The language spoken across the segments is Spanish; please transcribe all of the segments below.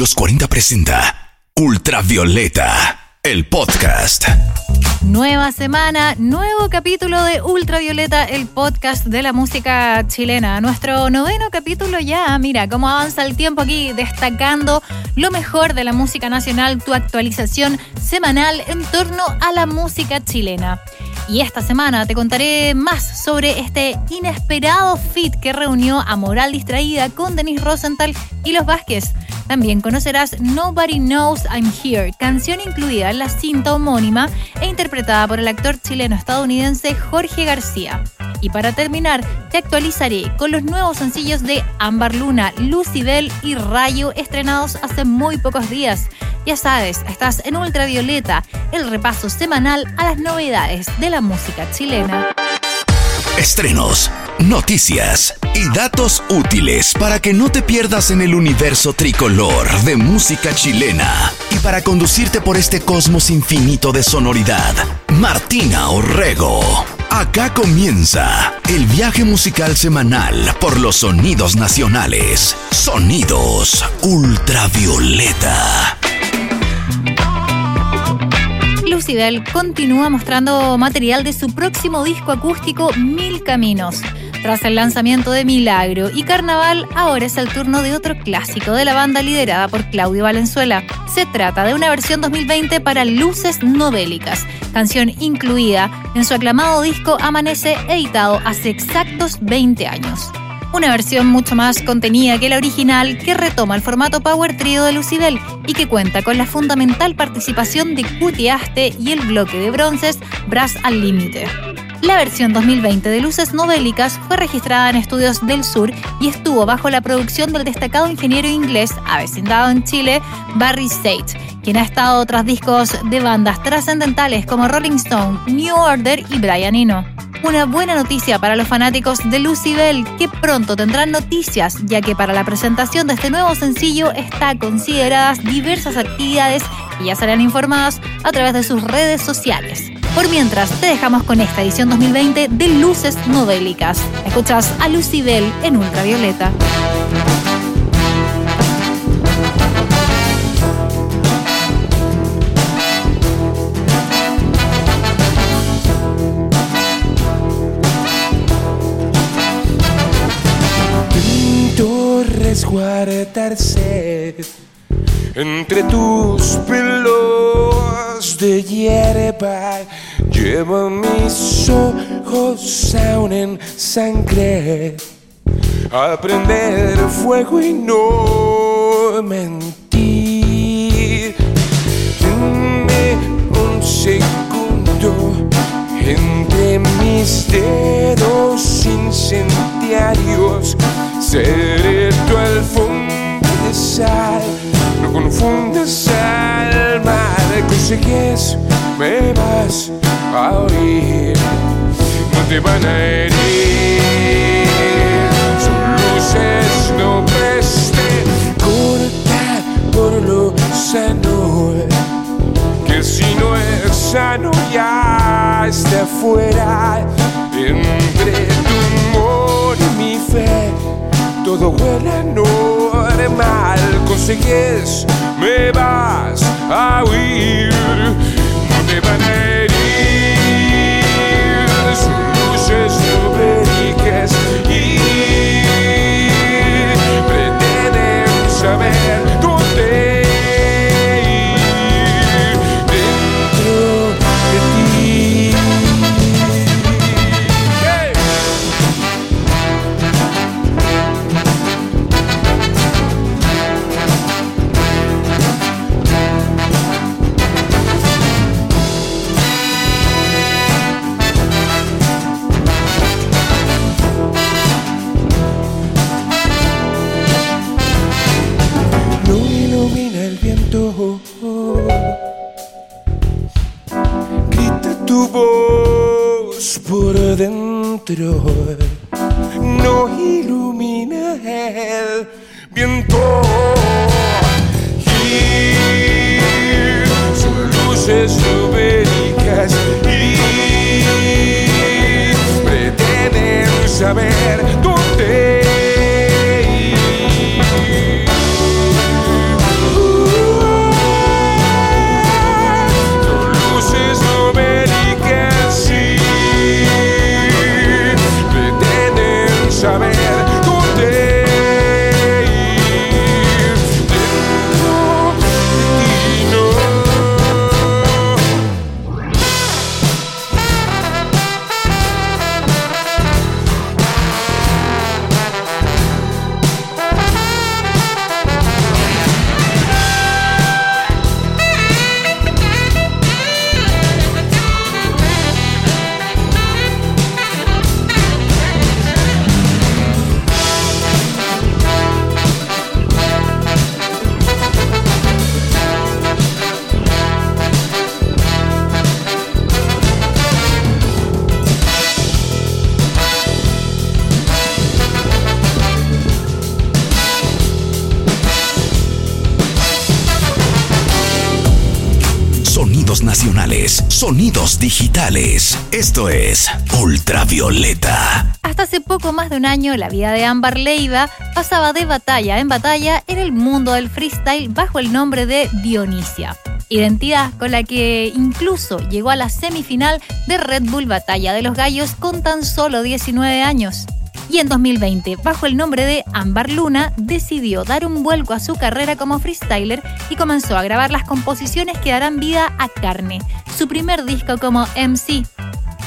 los 40 presenta Ultravioleta, el podcast. Nueva semana, nuevo capítulo de Ultravioleta, el podcast de la música chilena. Nuestro noveno capítulo ya, mira cómo avanza el tiempo aquí, destacando lo mejor de la música nacional, tu actualización semanal en torno a la música chilena. Y esta semana te contaré más sobre este inesperado fit que reunió a Moral Distraída con Denis Rosenthal y los Vázquez. También conocerás Nobody Knows I'm Here, canción incluida en la cinta homónima e interpretada por el actor chileno-estadounidense Jorge García. Y para terminar, te actualizaré con los nuevos sencillos de Ámbar Luna, Lucibel y Rayo estrenados hace muy pocos días. Ya sabes, estás en Ultravioleta, el repaso semanal a las novedades de la música chilena. Estrenos, noticias y datos útiles para que no te pierdas en el universo tricolor de música chilena y para conducirte por este cosmos infinito de sonoridad. Martina Orrego. Acá comienza el viaje musical semanal por los sonidos nacionales. Sonidos ultravioleta. Lucibel continúa mostrando material de su próximo disco acústico Mil Caminos. Tras el lanzamiento de Milagro y Carnaval, ahora es el turno de otro clásico de la banda liderada por Claudio Valenzuela. Se trata de una versión 2020 para Luces Novélicas, canción incluida en su aclamado disco Amanece, editado hace exactos 20 años. Una versión mucho más contenida que la original que retoma el formato Power Trio de Lucibel y que cuenta con la fundamental participación de Cutiaste y el bloque de bronces Brass al Límite. La versión 2020 de Luces Novélicas fue registrada en Estudios del Sur y estuvo bajo la producción del destacado ingeniero inglés avecindado en Chile, Barry State, quien ha estado tras discos de bandas trascendentales como Rolling Stone, New Order y Brian Eno. Una buena noticia para los fanáticos de Lucibel, que pronto tendrán noticias, ya que para la presentación de este nuevo sencillo está consideradas diversas actividades y ya serán informadas a través de sus redes sociales. Por mientras, te dejamos con esta edición 2020 de Luces Novélicas. Escuchas a Lucibel en Ultravioleta. resguardarse entre tus pelos de hierba. Lleva mis ojos aún en sangre. Aprender fuego y no mentir. Dame un segundo entre mis dedos incendiarios Seré tu alfombra de sal, no confundas al mar, consigues, me a oír, no te van a herir, sus luces no preste, corta por lo sano, que si no es sano ya está fuera, entre tu amor y mi fe todo huele normal. Consigues, me vas a huir, no te van a herir. Sus luces prediques y pretenden saber posterior sonidos digitales. Esto es Ultravioleta. Hasta hace poco más de un año, la vida de Ámbar Leiva pasaba de batalla en batalla en el mundo del freestyle bajo el nombre de Dionisia. Identidad con la que incluso llegó a la semifinal de Red Bull Batalla de los Gallos con tan solo 19 años y en 2020, bajo el nombre de Ambar Luna, decidió dar un vuelco a su carrera como freestyler y comenzó a grabar las composiciones que darán vida a Carne, su primer disco como MC.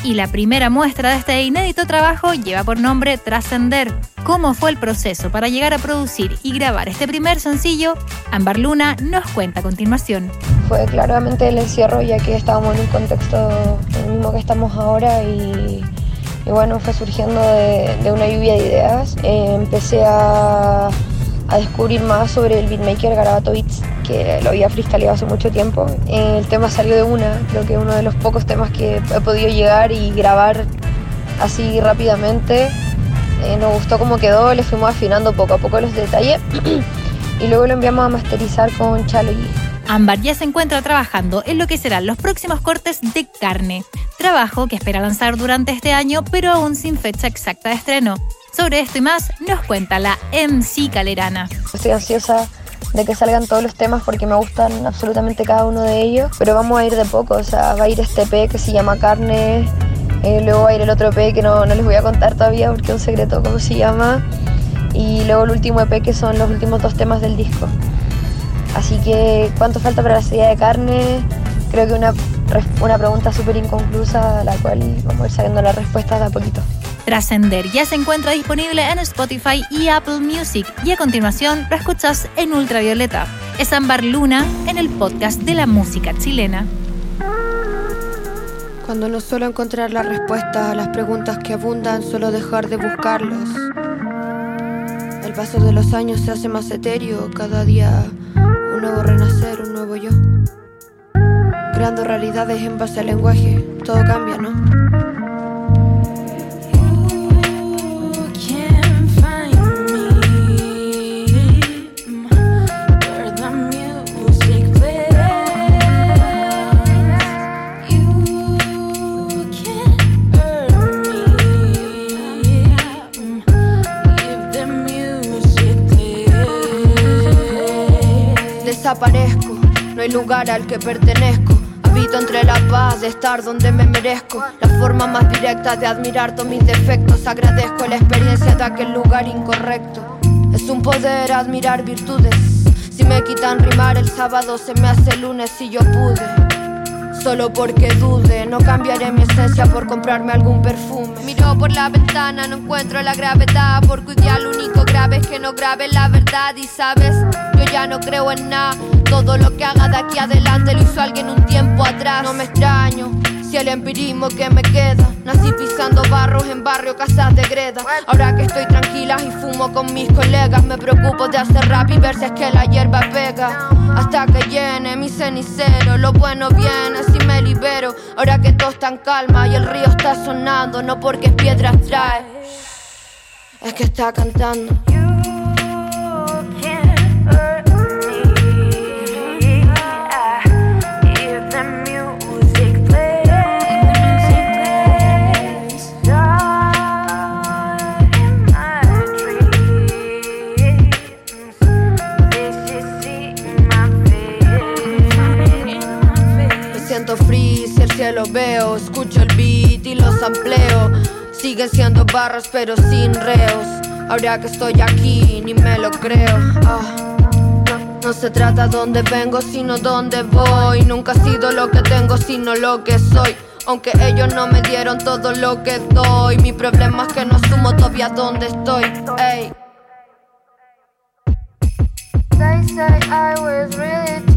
Y la primera muestra de este inédito trabajo lleva por nombre Trascender. ¿Cómo fue el proceso para llegar a producir y grabar este primer sencillo? Ambar Luna nos cuenta a continuación. Fue claramente el encierro ya que estábamos en un contexto mismo que estamos ahora y y bueno, fue surgiendo de, una lluvia de ideas. Empecé a, descubrir más sobre el beatmaker Garabato Beats, que lo había freestyleado hace mucho tiempo. El tema salió de una, creo que uno de los pocos temas que he podido llegar y grabar así rápidamente. Eh, nos gustó cómo quedó, le fuimos afinando poco a poco los detalles y luego lo enviamos a masterizar con Chalo y Ámbar ya se encuentra trabajando en lo que serán los próximos cortes de carne, trabajo que espera lanzar durante este año, pero aún sin fecha exacta de estreno. Sobre esto y más nos cuenta la MC Calerana. Estoy ansiosa de que salgan todos los temas porque me gustan absolutamente cada uno de ellos, pero vamos a ir de poco, o sea, va a ir este EP que se llama Carne, eh, luego va a ir el otro EP que no, no les voy a contar todavía porque es un secreto cómo se llama, y luego el último EP que son los últimos dos temas del disco. Así que, ¿cuánto falta para la salida de carne? Creo que una, una pregunta súper inconclusa a la cual vamos a ir sabiendo la respuesta de a poquito. Trascender ya se encuentra disponible en Spotify y Apple Music y a continuación lo escuchas en Ultravioleta. Es Ambar Luna en el podcast de la música chilena. Cuando no suelo encontrar la respuesta a las preguntas que abundan, solo dejar de buscarlos. El paso de los años se hace más etéreo, cada día nuevo renacer, un nuevo yo. Creando realidades en base al lenguaje, todo cambia, ¿no? Hay lugar al que pertenezco. Habito entre la paz de estar donde me merezco. La forma más directa de admirar todos mis defectos. Agradezco la experiencia de aquel lugar incorrecto. Es un poder admirar virtudes. Si me quitan rimar el sábado se me hace lunes si yo pude solo porque dude. No cambiaré mi esencia por comprarme algún perfume. Miro por la ventana, no encuentro la gravedad. Porque hoy lo único grave es que no grabe la verdad. Y sabes, yo ya no creo en nada. Todo lo que haga de aquí adelante lo hizo alguien un tiempo atrás. No me extraño y el empirismo que me queda. Nací pisando barros en barrio casas de greda. Ahora que estoy tranquila y fumo con mis colegas, me preocupo de hacer rap y ver si es que la hierba pega. Hasta que llene mi cenicero, lo bueno viene si me libero. Ahora que todo está en calma y el río está sonando, no porque piedras trae, es que está cantando. Lo veo, escucho el beat y los ampleo. Siguen siendo barras pero sin reos. Ahora que estoy aquí ni me lo creo. Ah. No se trata dónde vengo, sino dónde voy. Nunca he sido lo que tengo, sino lo que soy. Aunque ellos no me dieron todo lo que doy. Mi problema es que no asumo todavía dónde estoy. Ey. They say I was really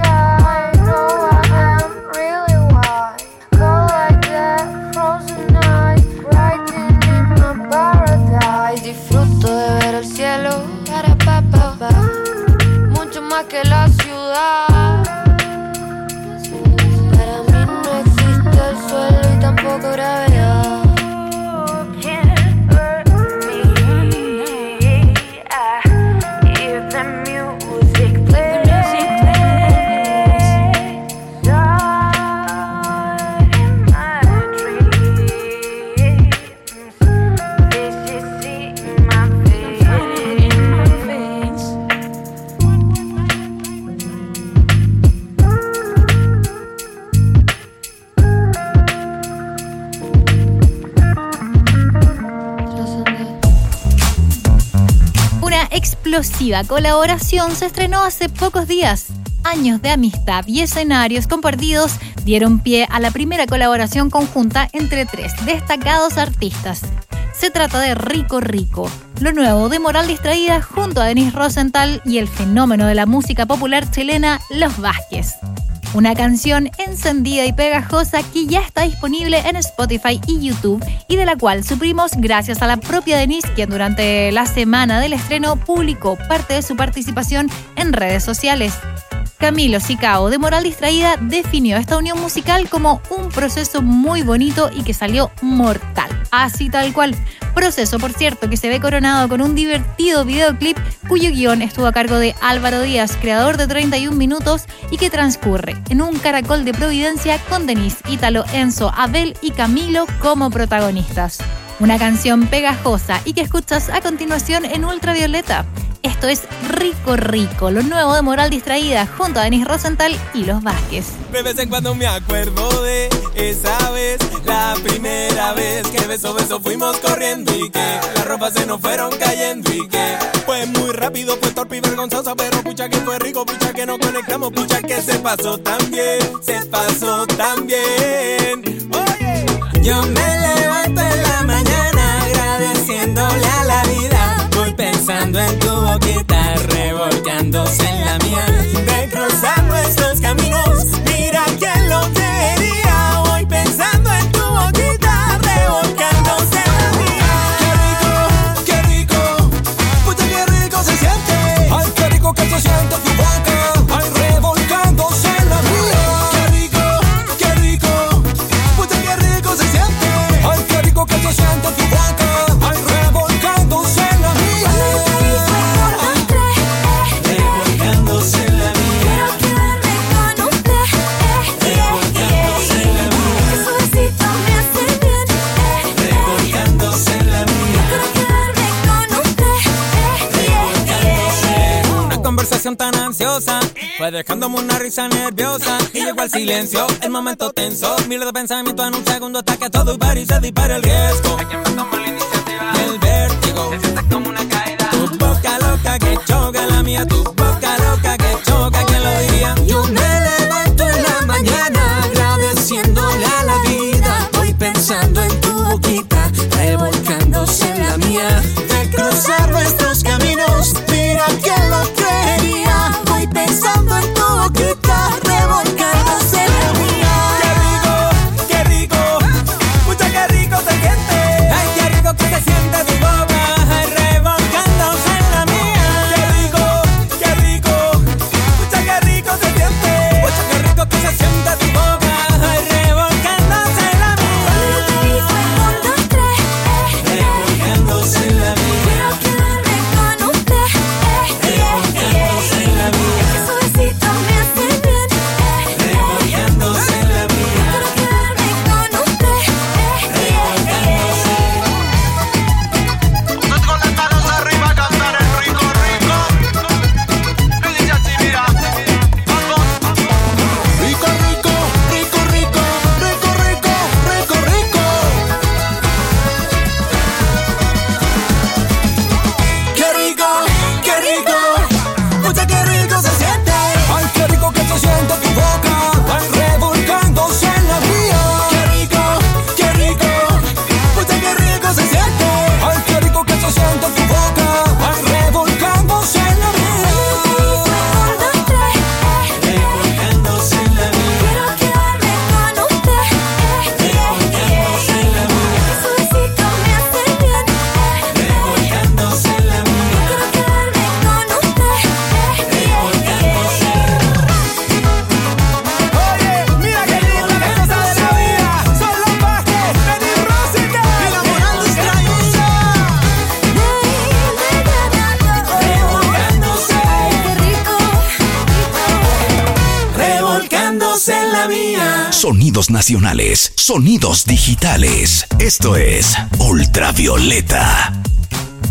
explosiva colaboración se estrenó hace pocos días. Años de amistad y escenarios compartidos dieron pie a la primera colaboración conjunta entre tres destacados artistas. Se trata de Rico Rico, lo nuevo de Moral Distraída junto a Denis Rosenthal y el fenómeno de la música popular chilena Los Vázquez. Una canción encendida y pegajosa que ya está disponible en Spotify y YouTube y de la cual suprimos gracias a la propia Denise quien durante la semana del estreno publicó parte de su participación en redes sociales. Camilo Sicao de Moral Distraída definió esta unión musical como un proceso muy bonito y que salió mortal. Así tal cual. Proceso, por cierto, que se ve coronado con un divertido videoclip cuyo guion estuvo a cargo de Álvaro Díaz, creador de 31 minutos y que transcurre en un caracol de Providencia con Denise, Ítalo, Enzo, Abel y Camilo como protagonistas. Una canción pegajosa y que escuchas a continuación en Ultravioleta. Esto es Rico Rico, lo nuevo de Moral Distraída, junto a Denis Rosenthal y Los Vázquez. De vez en cuando me acuerdo de esa vez, la primera vez que beso beso fuimos corriendo y que las ropas se nos fueron cayendo y que fue muy rápido, fue torpe y vergonzoso, pero pucha que fue rico, pucha que nos conectamos, pucha que se pasó tan bien, se pasó tan bien. Oye, yo me levanto en tu boquita, revolcándose en la mía, de cruzar nuestros caminos, mira quién lo quería, fue dejándome una risa nerviosa y llegó al silencio, el momento tenso. Miles de pensamientos en un segundo hasta que todo y se dispara el riesgo. Y el vértigo se siente como una caída. Tu boca loca que choca la mía, tu boca loca que choca, ¿quién lo diría? Yo me levanto en la mañana agradeciéndole a la vida. Voy pensando en tu boquita, revolcándose en la mía. De cruzar nuestros caminos, Sonidos nacionales, sonidos digitales. Esto es Ultravioleta.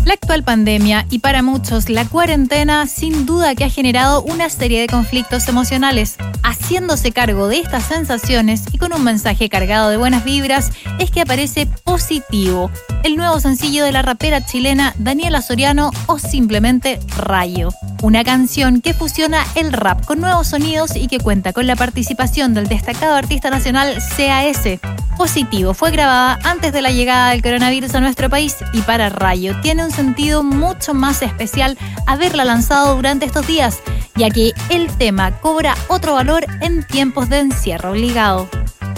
La actual pandemia y para muchos la cuarentena sin duda que ha generado una serie de conflictos emocionales. Haciéndose cargo de estas sensaciones y con un mensaje cargado de buenas vibras es que aparece Positivo, el nuevo sencillo de la rapera chilena Daniela Soriano o simplemente Rayo. Una canción que fusiona el rap con nuevos sonidos y que cuenta con la participación del destacado artista nacional CAS. Positivo fue grabada antes de la llegada del coronavirus a nuestro país y para Rayo tiene un sentido mucho más especial haberla lanzado durante estos días, ya que el tema cobra otro valor en tiempos de encierro obligado.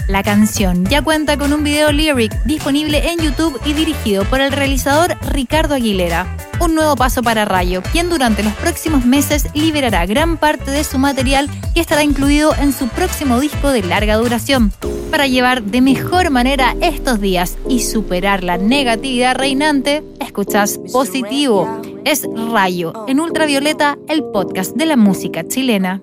La canción ya cuenta con un video lyric disponible en YouTube y dirigido por el realizador Ricardo Aguilera. Un nuevo paso para Rayo, quien durante los próximos meses liberará gran parte de su material que estará incluido en su próximo disco de larga duración. Para llevar de mejor manera estos días y superar la negatividad reinante, escuchas Positivo. Es Rayo, en Ultravioleta, el podcast de la música chilena.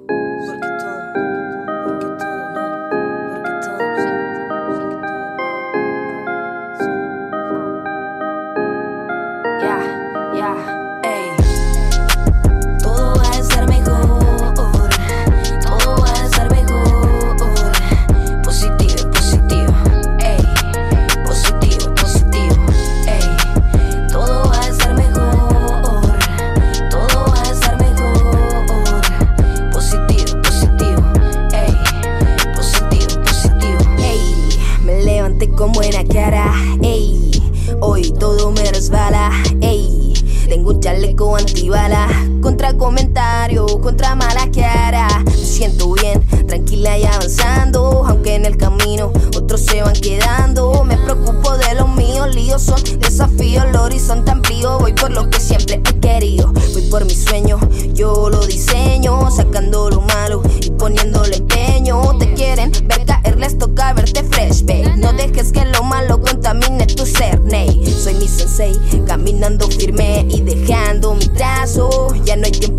Sácalo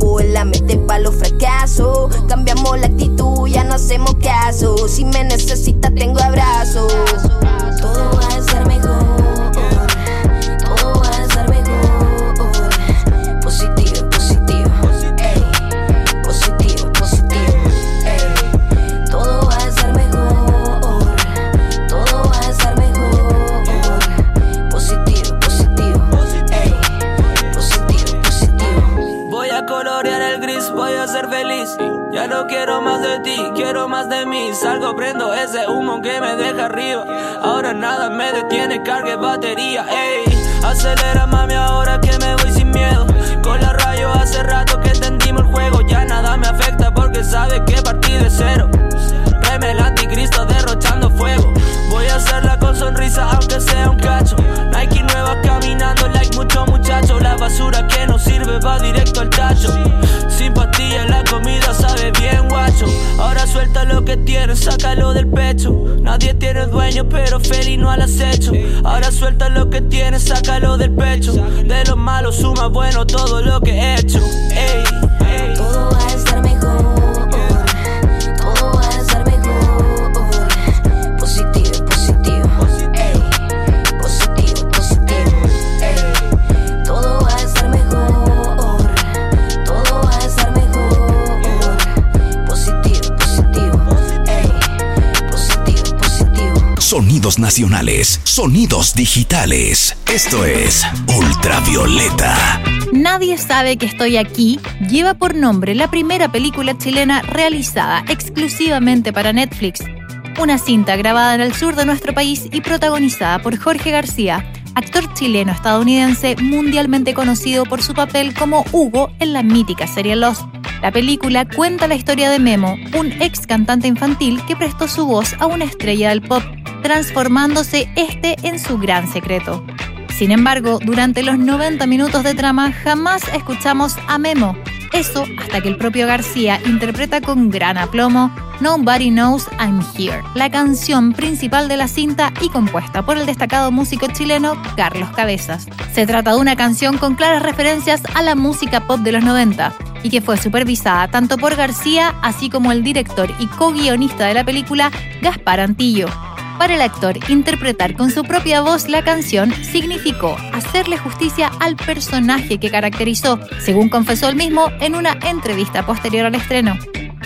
pero feliz no al acecho. Ahora suelta lo que tienes, sácalo del pecho. De lo malo suma bueno todo lo que he hecho. Todo Sonidos nacionales, sonidos digitales. Esto es Ultravioleta. Nadie sabe que estoy aquí lleva por nombre la primera película chilena realizada exclusivamente para Netflix. Una cinta grabada en el sur de nuestro país y protagonizada por Jorge García, actor chileno-estadounidense mundialmente conocido por su papel como Hugo en la mítica serie Lost. La película cuenta la historia de Memo, un ex cantante infantil que prestó su voz a una estrella del pop transformándose este en su gran secreto. Sin embargo, durante los 90 minutos de trama jamás escuchamos a Memo. Eso hasta que el propio García interpreta con gran aplomo Nobody Knows I'm Here, la canción principal de la cinta y compuesta por el destacado músico chileno Carlos Cabezas. Se trata de una canción con claras referencias a la música pop de los 90 y que fue supervisada tanto por García así como el director y co-guionista de la película Gaspar Antillo. Para el actor, interpretar con su propia voz la canción significó hacerle justicia al personaje que caracterizó, según confesó él mismo en una entrevista posterior al estreno.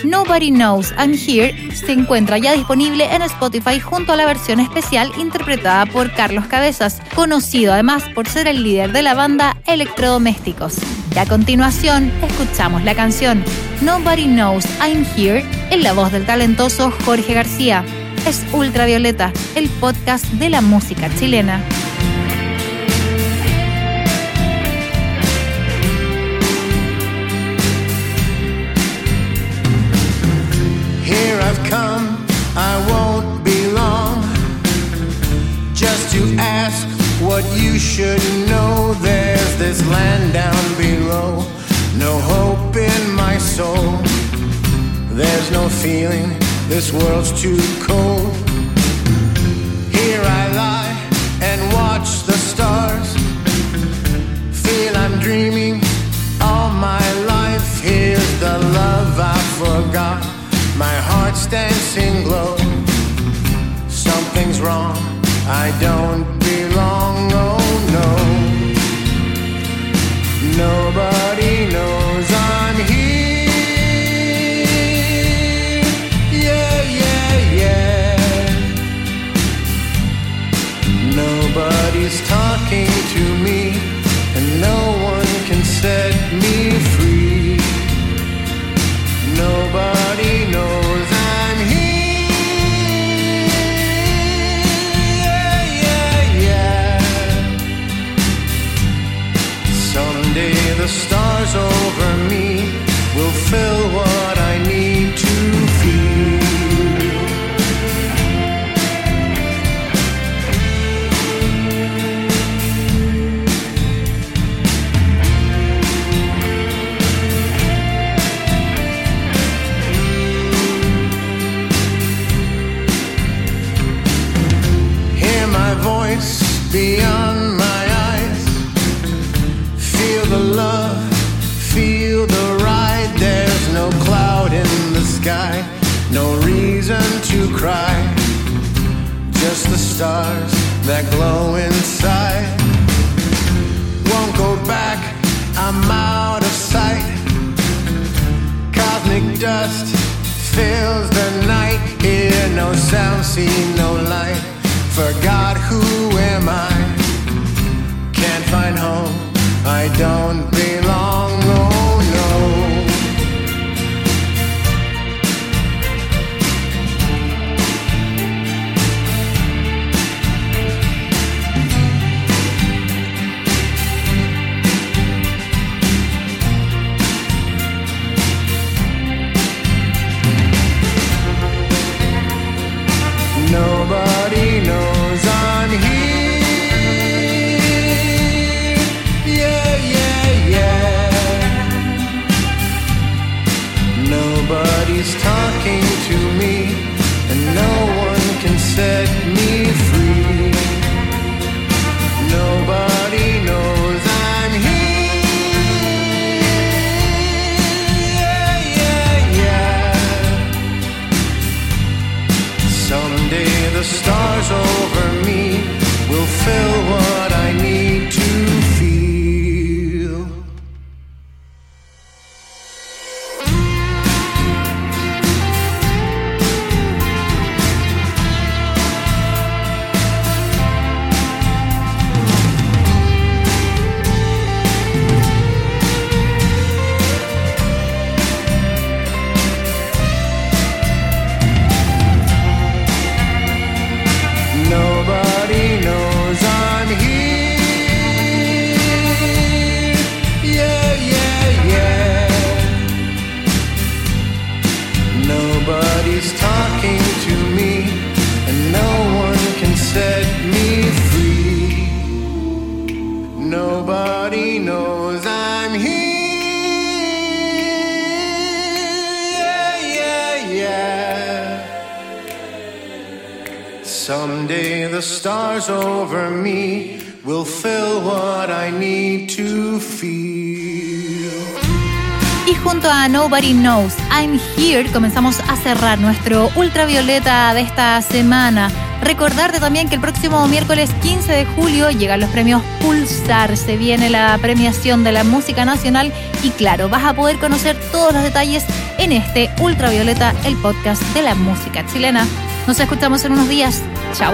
Nobody Knows I'm Here se encuentra ya disponible en Spotify junto a la versión especial interpretada por Carlos Cabezas, conocido además por ser el líder de la banda Electrodomésticos. Y a continuación, escuchamos la canción Nobody Knows I'm Here en la voz del talentoso Jorge García. Es Ultravioleta, el podcast de la música chilena. Here I've come, I won't be long. Just to ask what you should know. There's this land down below, no hope in my soul. There's no feeling, this world's too cold. Here I lie and watch the stars. Feel I'm dreaming all my life. Here's the love I forgot. My heart's dancing glow. Something's wrong. I don't belong. Oh no. Nobody knows I'm here. Yeah, yeah, yeah. Nobody's talking sky, no reason to cry. Just the stars that glow inside. Won't go back, I'm out of sight. Cosmic dust fills the night. Hear no sound, see no light. Forgot who am I? Can't find home. I don't belong. Nobody knows I'm here. Yeah, yeah, yeah. Nobody's talking to me, and no one can set me free. The stars over me will fill Nobody Knows, I'm Here, comenzamos a cerrar nuestro ultravioleta de esta semana. Recordarte también que el próximo miércoles 15 de julio llegan los premios Pulsar, se viene la premiación de la música nacional y claro, vas a poder conocer todos los detalles en este Ultravioleta, el podcast de la música chilena. Nos escuchamos en unos días. Chao.